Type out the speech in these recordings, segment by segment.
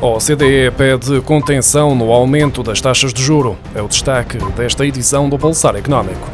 A OCDE pede contenção no aumento das taxas de juro. É o destaque desta edição do Pulsar Económico.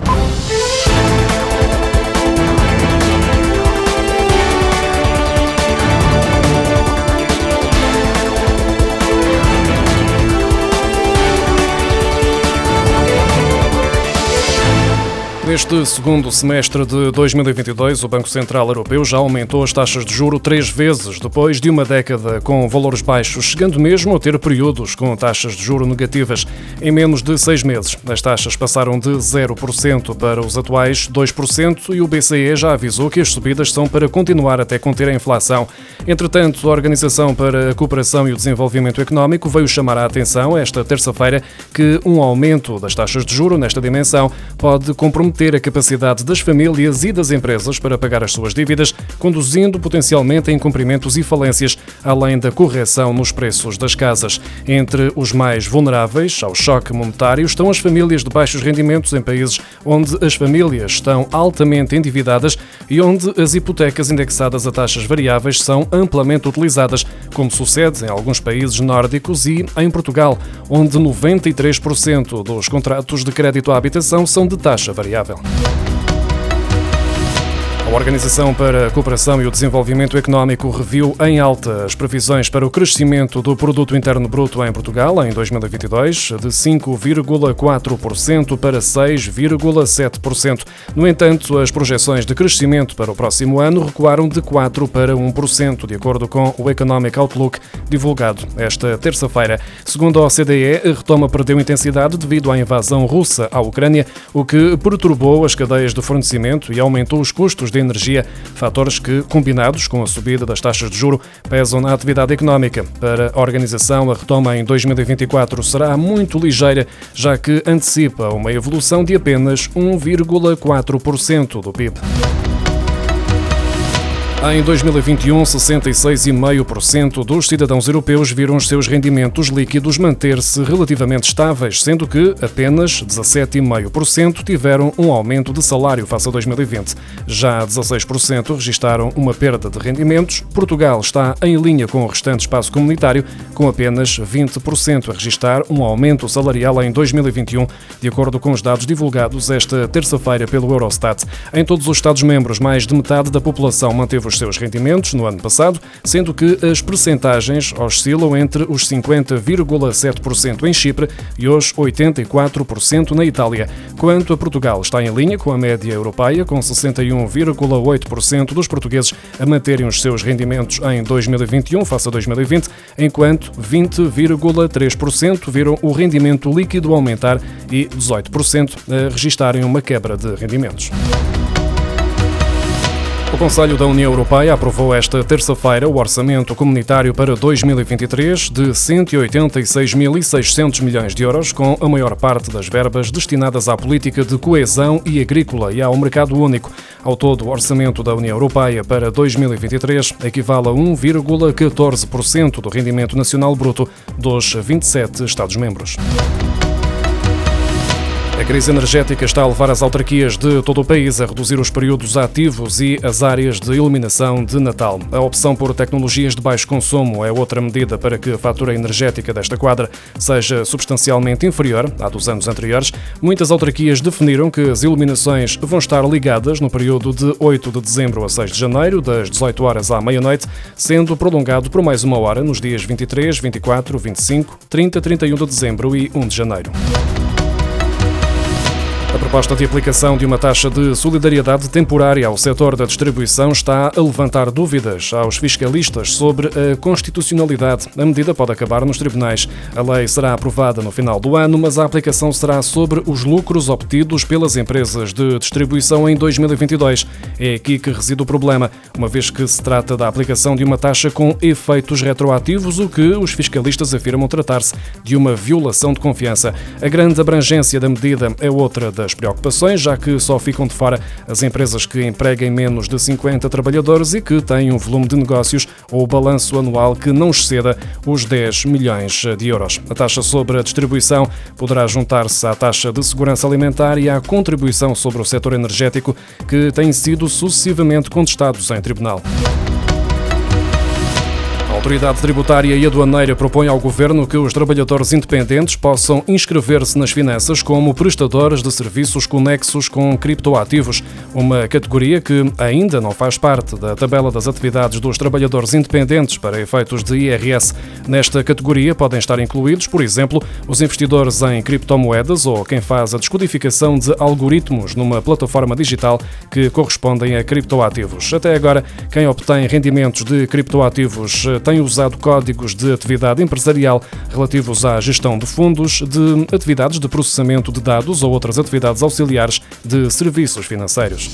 Neste segundo semestre de 2022, o Banco Central Europeu já aumentou as taxas de juro três vezes, depois de uma década com valores baixos, chegando mesmo a ter períodos com taxas de juro negativas. Em menos de seis meses, as taxas passaram de 0% para os atuais 2% e o BCE já avisou que as subidas são para continuar até conter a inflação. Entretanto, a Organização para a Cooperação e o Desenvolvimento Económico veio chamar a atenção esta terça-feira que um aumento das taxas de juro nesta dimensão pode comprometer a capacidade das famílias e das empresas para pagar as suas dívidas, conduzindo potencialmente a incumprimentos e falências, além da correção nos preços das casas. Entre os mais vulneráveis ao choque monetário estão as famílias de baixos rendimentos em países onde as famílias estão altamente endividadas e onde as hipotecas indexadas a taxas variáveis são amplamente utilizadas, como sucede em alguns países nórdicos e em Portugal, onde 93% dos contratos de crédito à habitação são de taxa variável saudável. A Organização para a Cooperação e o Desenvolvimento Económico reviu em alta as previsões para o crescimento do Produto Interno Bruto em Portugal em 2022, de 5,4% para 6,7%. No entanto, as projeções de crescimento para o próximo ano recuaram de 4% para 1%, de acordo com o Economic Outlook divulgado esta terça-feira. Segundo a OCDE, a retoma perdeu intensidade devido à invasão russa à Ucrânia, o que perturbou as cadeias de fornecimento e aumentou os custos de energia, fatores que, combinados com a subida das taxas de juro, pesam na atividade económica. Para a organização, a retoma em 2024 será muito ligeira, já que antecipa uma evolução de apenas 1,4% do PIB. Em 2021, 66,5% dos cidadãos europeus viram os seus rendimentos líquidos manter-se relativamente estáveis, sendo que apenas 17,5% tiveram um aumento de salário face a 2020. Já 16% registaram uma perda de rendimentos. Portugal está em linha com o restante espaço comunitário, com apenas 20% a registrar um aumento salarial em 2021, de acordo com os dados divulgados esta terça-feira pelo Eurostat. Em todos os Estados-membros, mais de metade da população manteve os os seus rendimentos no ano passado, sendo que as percentagens oscilam entre os 50,7% em Chipre e os 84% na Itália. Quanto a Portugal, está em linha com a média europeia, com 61,8% dos portugueses a manterem os seus rendimentos em 2021 face a 2020, enquanto 20,3% viram o rendimento líquido aumentar e 18% a registarem uma quebra de rendimentos. O Conselho da União Europeia aprovou esta terça-feira o orçamento comunitário para 2023 de 186.600 milhões de euros, com a maior parte das verbas destinadas à política de coesão e agrícola e ao mercado único. Ao todo, o orçamento da União Europeia para 2023 equivale a 1,14% do rendimento nacional bruto dos 27 Estados-membros. A crise energética está a levar as autarquias de todo o país a reduzir os períodos ativos e as áreas de iluminação de Natal. A opção por tecnologias de baixo consumo é outra medida para que a fatura energética desta quadra seja substancialmente inferior à dos anos anteriores. Muitas autarquias definiram que as iluminações vão estar ligadas no período de 8 de dezembro a 6 de janeiro, das 18 horas à meia-noite, sendo prolongado por mais uma hora nos dias 23, 24, 25, 30, 31 de dezembro e 1 de janeiro. A proposta de aplicação de uma taxa de solidariedade temporária ao setor da distribuição está a levantar dúvidas aos fiscalistas sobre a constitucionalidade. A medida pode acabar nos tribunais. A lei será aprovada no final do ano, mas a aplicação será sobre os lucros obtidos pelas empresas de distribuição em 2022. É aqui que reside o problema, uma vez que se trata da aplicação de uma taxa com efeitos retroativos, o que os fiscalistas afirmam tratar-se de uma violação de confiança. A grande abrangência da medida é outra das das preocupações, já que só ficam de fora as empresas que empreguem menos de 50 trabalhadores e que têm um volume de negócios ou balanço anual que não exceda os 10 milhões de euros. A taxa sobre a distribuição poderá juntar-se à taxa de segurança alimentar e à contribuição sobre o setor energético, que têm sido sucessivamente contestados em tribunal. Autoridade Tributária e Aduaneira propõe ao Governo que os trabalhadores independentes possam inscrever-se nas finanças como prestadores de serviços conexos com criptoativos, uma categoria que ainda não faz parte da tabela das atividades dos trabalhadores independentes para efeitos de IRS. Nesta categoria podem estar incluídos, por exemplo, os investidores em criptomoedas ou quem faz a descodificação de algoritmos numa plataforma digital que correspondem a criptoativos. Até agora, quem obtém rendimentos de criptoativos tem usado códigos de atividade empresarial relativos à gestão de fundos, de atividades de processamento de dados ou outras atividades auxiliares de serviços financeiros.